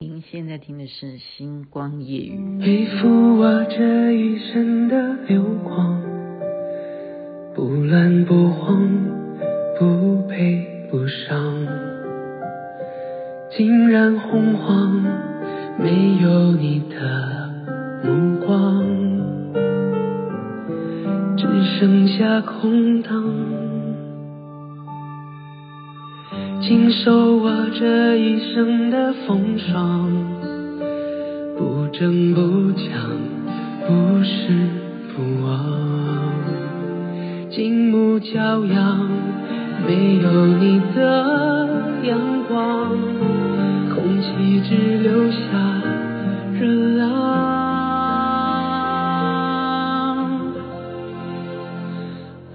您现在听的是《星光夜语》。背负我这一生的流光，不乱不慌，不悲不伤，竟然洪荒，没有你的目光，只剩下空荡。经受我这一生的风霜，不争不抢，不失不忘，静沐骄阳，没有你的阳光，空气只留下热浪，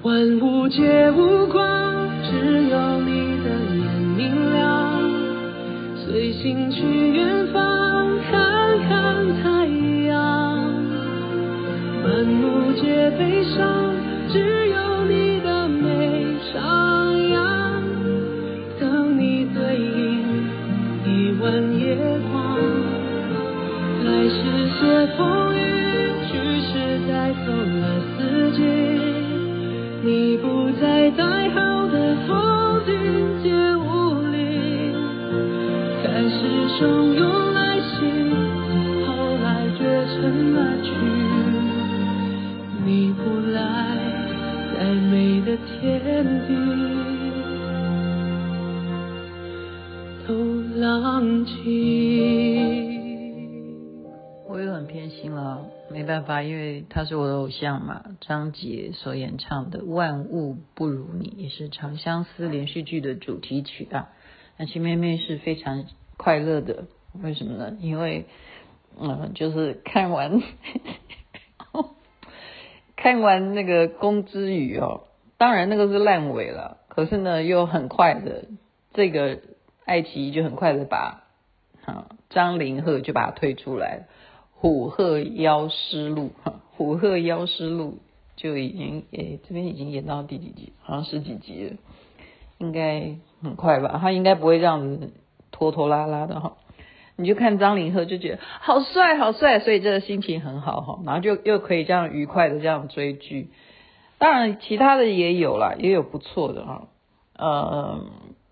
万物皆无心去远方，看看太阳。满目皆悲伤，只有你的美徜徉。等你对影，一万夜光。来时携风雨，去时带走了四季。你不再待汹涌来袭，后来绝尘而去。你不来，再美的天地都浪迹。我又很偏心了，没办法，因为他是我的偶像嘛。张杰所演唱的《万物不如你》也是《长相思》连续剧的主题曲啊。那秦妹妹是非常。快乐的，为什么呢？因为，嗯，就是看完 看完那个《宫之羽》哦，当然那个是烂尾了，可是呢，又很快的，这个爱奇艺就很快的把啊张凌赫就把它推出来，《虎鹤妖师录》，《虎鹤妖师录》就已经诶这边已经演到第几集？好像十几集了，应该很快吧？他应该不会这样子。拖拖拉拉的哈，你就看张凌赫就觉得好帅好帅，所以这个心情很好哈，然后就又可以这样愉快的这样追剧。当然其他的也有啦，也有不错的哈。呃，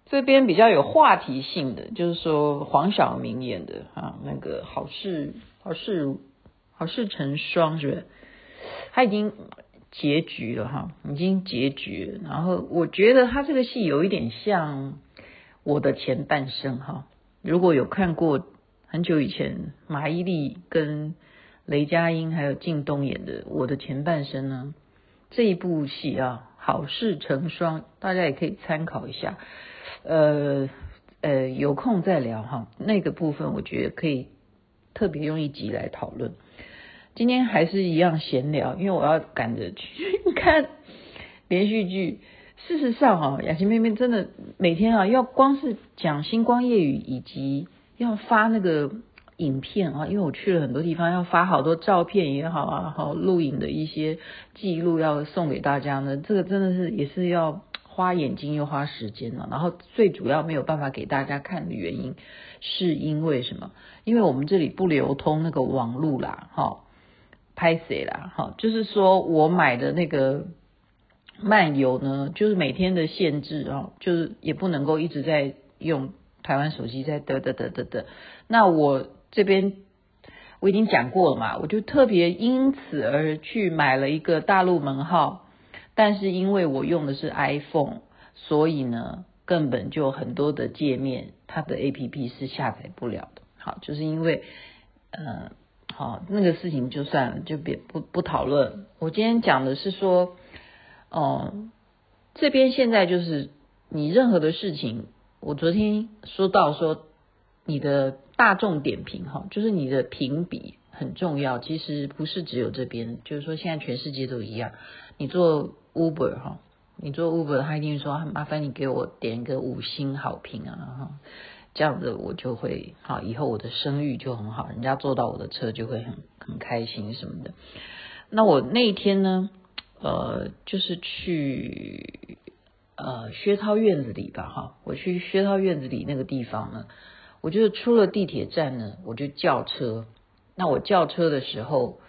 这边比较有话题性的，就是说黄晓明演的啊，那个好事好事好事成双是不是？他已经结局了哈，已经结局了。然后我觉得他这个戏有一点像。我的前半生哈，如果有看过很久以前马伊琍跟雷佳音还有靳东演的《我的前半生》呢，这一部戏啊，好事成双，大家也可以参考一下。呃呃，有空再聊哈，那个部分我觉得可以特别用一集来讨论。今天还是一样闲聊，因为我要赶着去 看连续剧。事实上哈，雅琪妹妹真的每天啊，要光是讲星光夜语，以及要发那个影片啊，因为我去了很多地方，要发好多照片也好啊，好录影的一些记录要送给大家呢。这个真的是也是要花眼睛又花时间了。然后最主要没有办法给大家看的原因，是因为什么？因为我们这里不流通那个网路啦，哈，拍谁啦，哈，就是说我买的那个。漫游呢，就是每天的限制啊，就是也不能够一直在用台湾手机在得得得得得。那我这边我已经讲过了嘛，我就特别因此而去买了一个大陆门号，但是因为我用的是 iPhone，所以呢，根本就很多的界面它的 APP 是下载不了的。好，就是因为呃，好那个事情就算了，就别不不讨论。我今天讲的是说。哦，这边现在就是你任何的事情，我昨天说到说你的大众点评哈，就是你的评比很重要。其实不是只有这边，就是说现在全世界都一样。你做 Uber 哈，你做 Uber，他一定说麻烦你给我点一个五星好评啊哈，这样子我就会好，以后我的声誉就很好，人家坐到我的车就会很很开心什么的。那我那一天呢？呃，就是去呃薛涛院子里吧，哈，我去薛涛院子里那个地方呢，我就出了地铁站呢，我就叫车。那我叫车的时候，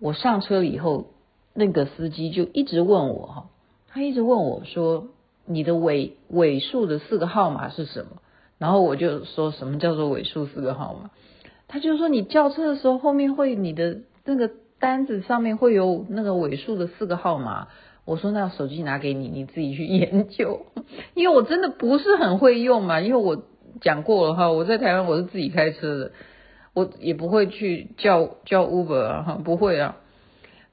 我上车以后，那个司机就一直问我哈，他一直问我说：“你的尾尾数的四个号码是什么？”然后我就说什么叫做尾数四个号码？他就说你叫车的时候后面会你的那个单子上面会有那个尾数的四个号码。我说那手机拿给你，你自己去研究，因为我真的不是很会用嘛。因为我讲过了哈，我在台湾我是自己开车的，我也不会去叫叫 Uber 啊，哈，不会啊。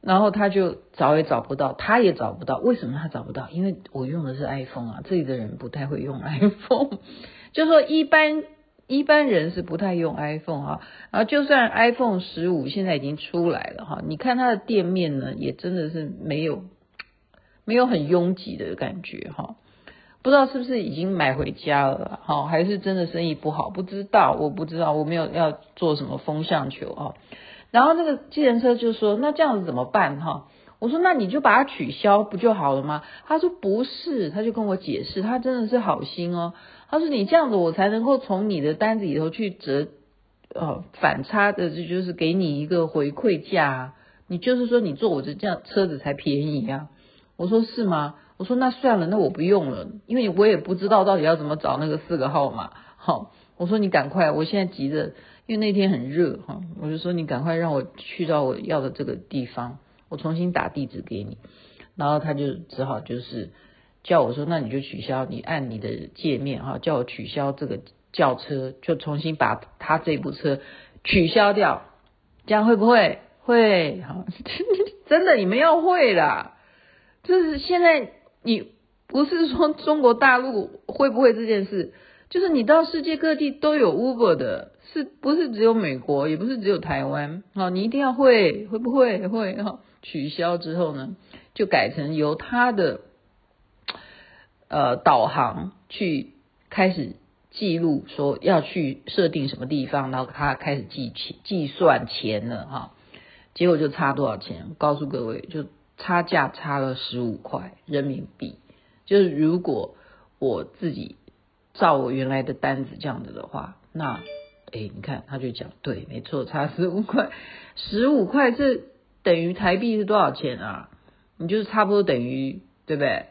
然后他就找也找不到，他也找不到。为什么他找不到？因为我用的是 iPhone 啊，这里的人不太会用 iPhone，就说一般一般人是不太用 iPhone 哈。然后就算 iPhone 十五现在已经出来了哈，你看它的店面呢，也真的是没有。没有很拥挤的感觉哈，不知道是不是已经买回家了哈，还是真的生意不好？不知道，我不知道，我没有要做什么风向球啊。然后那个计程车就说：“那这样子怎么办哈？”我说：“那你就把它取消不就好了吗？”他说：“不是。”他就跟我解释，他真的是好心哦。他说：“你这样子，我才能够从你的单子里头去折呃反差的，这就是给你一个回馈价。你就是说，你坐我这这样车子才便宜啊。”我说是吗？我说那算了，那我不用了，因为我也不知道到底要怎么找那个四个号码。好，我说你赶快，我现在急着，因为那天很热哈，我就说你赶快让我去到我要的这个地方，我重新打地址给你。然后他就只好就是叫我说，那你就取消，你按你的界面哈，叫我取消这个轿车，就重新把他这部车取消掉，这样会不会？会，好，真的你们要会啦。就是现在，你不是说中国大陆会不会这件事？就是你到世界各地都有 Uber 的，是不是只有美国，也不是只有台湾？好，你一定要会，会不会会？哈，取消之后呢，就改成由他的呃导航去开始记录，说要去设定什么地方，然后他开始计钱计算钱了哈。结果就差多少钱？告诉各位就。差价差了十五块人民币，就是如果我自己照我原来的单子这样子的话，那诶你看他就讲对，没错，差十五块，十五块这等于台币是多少钱啊？你就是差不多等于对不对？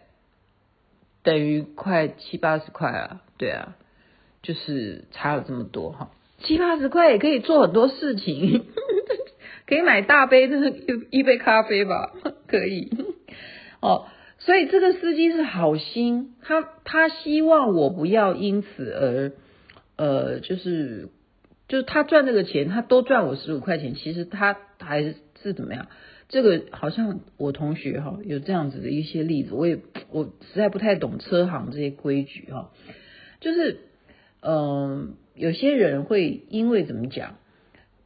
等于快七八十块啊，对啊，就是差了这么多哈，七八十块也可以做很多事情。可以买大杯的一一杯咖啡吧，可以哦。所以这个司机是好心，他他希望我不要因此而呃，就是就是他赚这个钱，他多赚我十五块钱，其实他还是怎么样？这个好像我同学哈有这样子的一些例子，我也我实在不太懂车行这些规矩哈，就是嗯、有些人会因为怎么讲，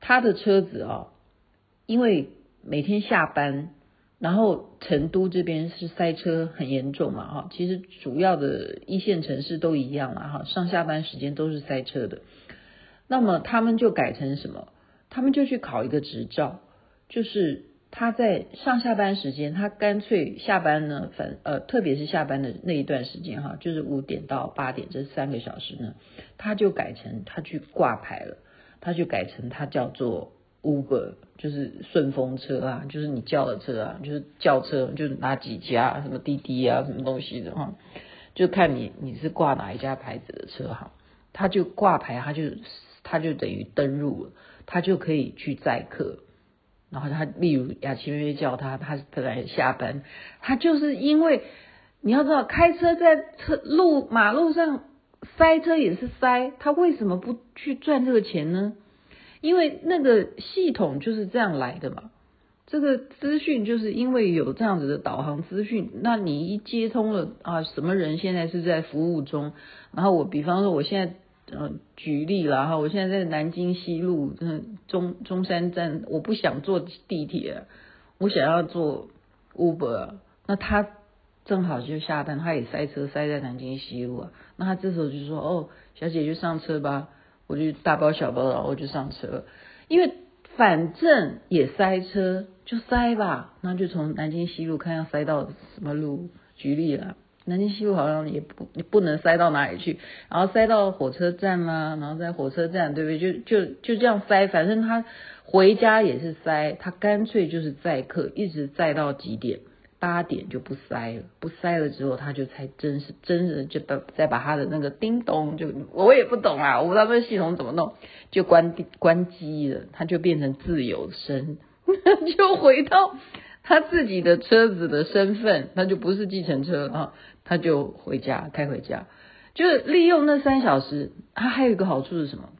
他的车子啊。因为每天下班，然后成都这边是塞车很严重嘛，哈，其实主要的一线城市都一样了，哈，上下班时间都是塞车的。那么他们就改成什么？他们就去考一个执照，就是他在上下班时间，他干脆下班呢，反呃，特别是下班的那一段时间，哈，就是五点到八点这三个小时呢，他就改成他去挂牌了，他就改成他叫做。Uber 就是顺风车啊，就是你叫的车啊，就是叫车，就是哪几家什么滴滴啊，什么东西的哈，就看你你是挂哪一家牌子的车哈，他就挂牌，他就他就等于登入了，他就可以去载客，然后他例如雅琪妹妹叫他，他本来下班，他就是因为你要知道开车在车路马路上塞车也是塞，他为什么不去赚这个钱呢？因为那个系统就是这样来的嘛，这个资讯就是因为有这样子的导航资讯，那你一接通了啊，什么人现在是在服务中？然后我比方说，我现在呃举例了哈，我现在在南京西路嗯中中山站，我不想坐地铁，我想要坐 Uber，那他正好就下单，他也塞车塞在南京西路啊，那他这时候就说哦，小姐就上车吧。我就大包小包的，我就上车，因为反正也塞车，就塞吧。那就从南京西路看要塞到什么路，举例了，南京西路好像也不不能塞到哪里去，然后塞到火车站啦，然后在火车站对不对？就就就这样塞，反正他回家也是塞，他干脆就是载客，一直载到几点？八点就不塞了，不塞了之后，他就才真是真的就把再把他的那个叮咚就我也不懂啊，我不知道这系统怎么弄，就关关机了，他就变成自由身，就回到他自己的车子的身份，他就不是计程车啊，他就回家开回家，就是利用那三小时，他还有一个好处是什么？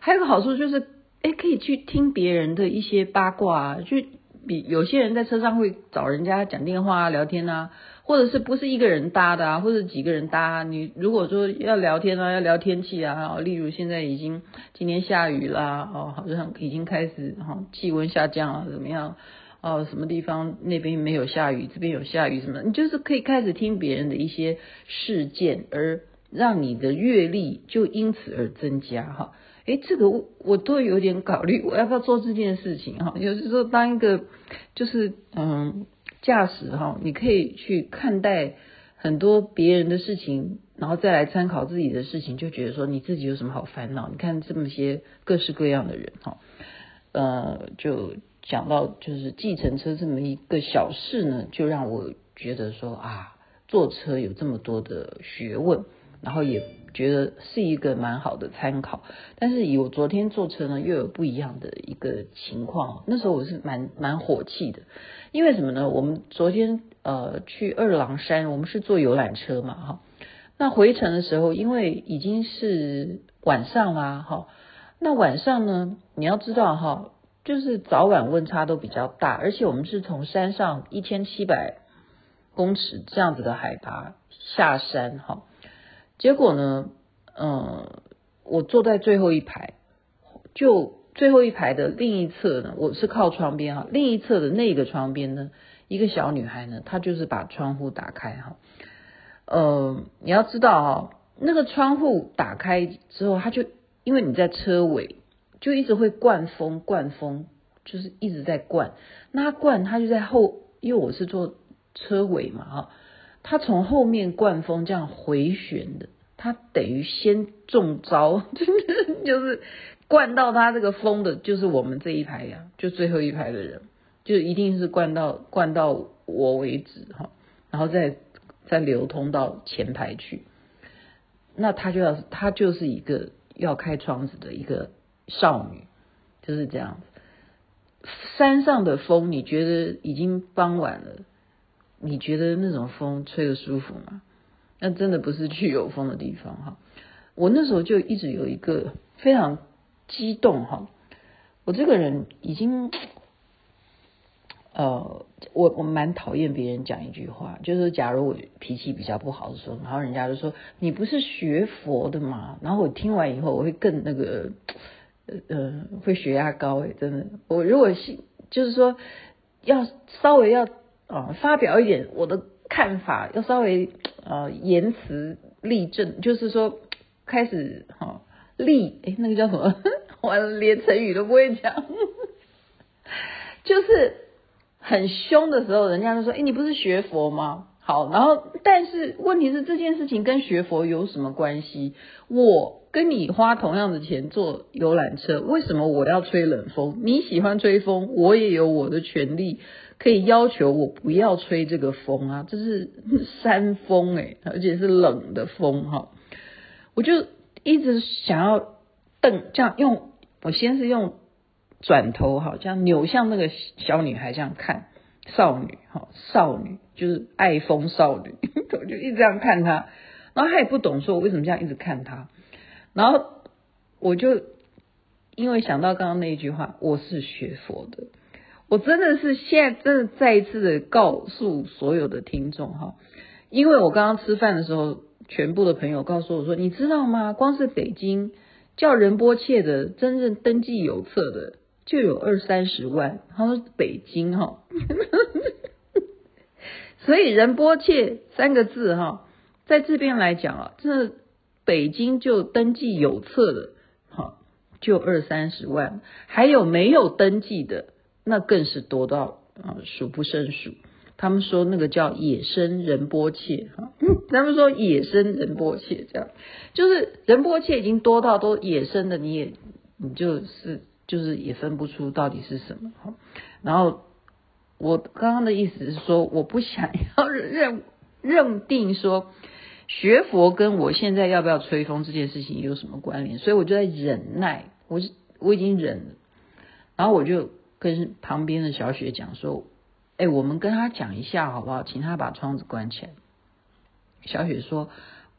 还有个好处就是，哎，可以去听别人的一些八卦啊，去。比有些人在车上会找人家讲电话啊、聊天啊，或者是不是一个人搭的啊，或者几个人搭。你如果说要聊天啊，要聊天气啊，例如现在已经今天下雨啦，哦，好像已经开始哈气温下降啊，怎么样？哦，什么地方那边没有下雨，这边有下雨什么？你就是可以开始听别人的一些事件，而让你的阅历就因此而增加哈。哎，这个我我都有点考虑，我要不要做这件事情哈？有时候当一个就是嗯驾驶哈，你可以去看待很多别人的事情，然后再来参考自己的事情，就觉得说你自己有什么好烦恼？你看这么些各式各样的人哈，呃，就讲到就是计程车这么一个小事呢，就让我觉得说啊，坐车有这么多的学问，然后也。觉得是一个蛮好的参考，但是以我昨天坐车呢，又有不一样的一个情况。那时候我是蛮蛮火气的，因为什么呢？我们昨天呃去二郎山，我们是坐游览车嘛，哈。那回程的时候，因为已经是晚上啦，哈。那晚上呢，你要知道哈，就是早晚温差都比较大，而且我们是从山上一千七百公尺这样子的海拔下山，哈。结果呢，嗯，我坐在最后一排，就最后一排的另一侧呢，我是靠窗边哈，另一侧的那个窗边呢，一个小女孩呢，她就是把窗户打开哈，呃，你要知道哈，那个窗户打开之后，她就因为你在车尾，就一直会灌风，灌风就是一直在灌，那灌，他就在后，因为我是坐车尾嘛哈。他从后面灌风这样回旋的，他等于先中招，就是灌到他这个风的，就是我们这一排呀，就最后一排的人，就一定是灌到灌到我为止哈，然后再再流通到前排去。那他就要他就是一个要开窗子的一个少女，就是这样子。山上的风，你觉得已经傍晚了？你觉得那种风吹得舒服吗？那真的不是去有风的地方哈。我那时候就一直有一个非常激动哈。我这个人已经，呃，我我蛮讨厌别人讲一句话，就是假如我脾气比较不好的时候，然后人家就说你不是学佛的吗？然后我听完以后，我会更那个，呃，会血压高诶，真的。我如果是就是说要稍微要。啊，发表一点我的看法，要稍微呃言辞立正，就是说开始哈立，哎，那个叫什么？我连成语都不会讲，就是很凶的时候，人家就说，哎，你不是学佛吗？好，然后但是问题是这件事情跟学佛有什么关系？我跟你花同样的钱坐游览车，为什么我要吹冷风？你喜欢吹风，我也有我的权利。可以要求我不要吹这个风啊，这是山风哎，而且是冷的风哈。我就一直想要瞪，这样用，我先是用转头哈，这样扭向那个小女孩这样看，少女哈，少女就是爱风少女，我就一直这样看她，然后她也不懂说我为什么这样一直看她，然后我就因为想到刚刚那一句话，我是学佛的。我真的是现在真的再一次的告诉所有的听众哈，因为我刚刚吃饭的时候，全部的朋友告诉我说，你知道吗？光是北京叫仁波切的真正登记有册的就有二三十万，他说北京哈，所以仁波切三个字哈，在这边来讲啊，这北京就登记有册的哈，就二三十万，还有没有登记的？那更是多到啊数不胜数，他们说那个叫野生仁波切哈，他们说野生仁波切这样，就是仁波切已经多到都野生的，你也你就是就是也分不出到底是什么哈。然后我刚刚的意思是说，我不想要认认定说学佛跟我现在要不要吹风这件事情有什么关联，所以我就在忍耐，我我已经忍了，然后我就跟旁边的小雪讲说。哎，我们跟他讲一下好不好？请他把窗子关起来。小雪说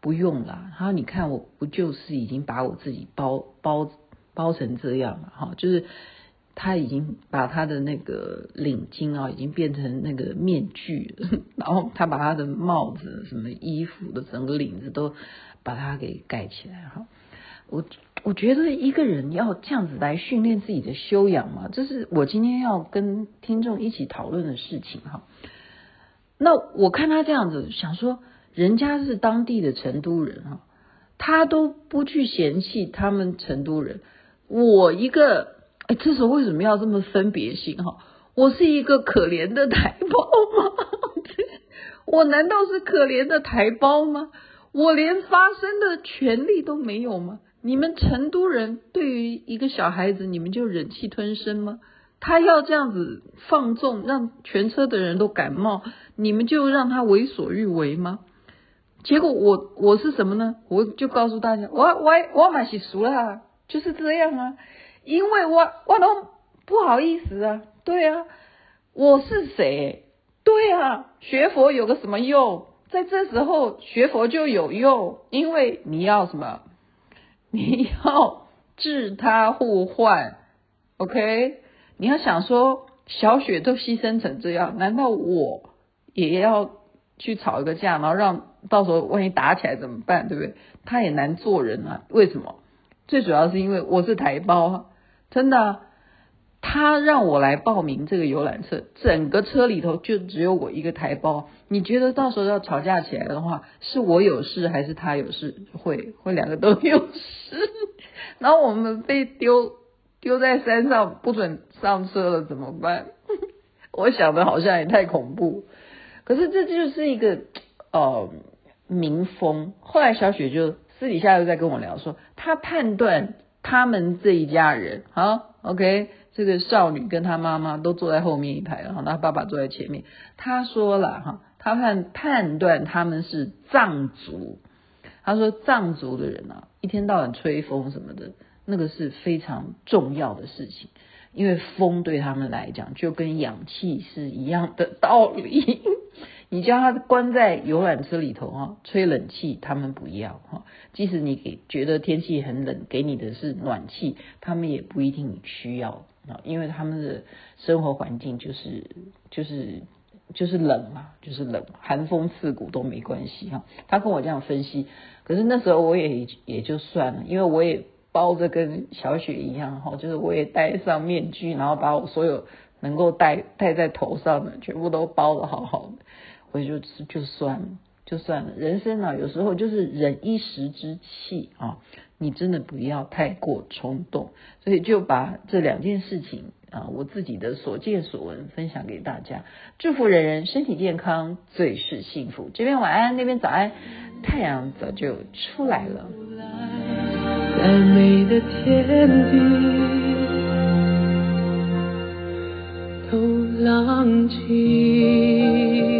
不用啦，他说你看我不就是已经把我自己包包包成这样了哈，就是他已经把他的那个领巾啊，已经变成那个面具了，然后他把他的帽子、什么衣服的整个领子都把它给盖起来哈。我我觉得一个人要这样子来训练自己的修养嘛，这是我今天要跟听众一起讨论的事情哈。那我看他这样子，想说人家是当地的成都人哈，他都不去嫌弃他们成都人。我一个哎，这时候为什么要这么分别心哈？我是一个可怜的台胞吗？我难道是可怜的台胞吗？我连发声的权利都没有吗？你们成都人对于一个小孩子，你们就忍气吞声吗？他要这样子放纵，让全车的人都感冒，你们就让他为所欲为吗？结果我我是什么呢？我就告诉大家，我我我蛮是熟了，就是这样啊，因为我我都不好意思啊，对啊，我是谁？对啊，学佛有个什么用？在这时候学佛就有用，因为你要什么？你要治他互换，OK？你要想说，小雪都牺牲成这样，难道我也要去吵一个架，然后让到时候万一打起来怎么办？对不对？他也难做人啊。为什么？最主要是因为我是台胞，真的。他让我来报名这个游览车，整个车里头就只有我一个台胞。你觉得到时候要吵架起来的话，是我有事还是他有事？会 会两个都有事。然后我们被丢丢在山上，不准上车了，怎么办？我想的好像也太恐怖。可是这就是一个呃民风。后来小雪就私底下又在跟我聊说，她判断他们这一家人好，OK。这个少女跟她妈妈都坐在后面一排，然后她爸爸坐在前面。她说了哈，她判判断他们是藏族。她说藏族的人啊，一天到晚吹风什么的，那个是非常重要的事情，因为风对他们来讲就跟氧气是一样的道理。你将他关在游览车里头哈，吹冷气他们不要哈。即使你给觉得天气很冷，给你的是暖气，他们也不一定需要啊。因为他们的生活环境就是就是就是冷嘛，就是冷，寒风刺骨都没关系哈。他跟我这样分析，可是那时候我也也就算了，因为我也包着跟小雪一样哈，就是我也戴上面具，然后把我所有能够戴戴在头上的全部都包得好好的，我就就算了，就算了。人生啊，有时候就是忍一时之气啊。你真的不要太过冲动，所以就把这两件事情啊，我自己的所见所闻分享给大家。祝福人人身体健康，最是幸福。这边晚安，那边早安，太阳早就出来了。在美的天地都浪迹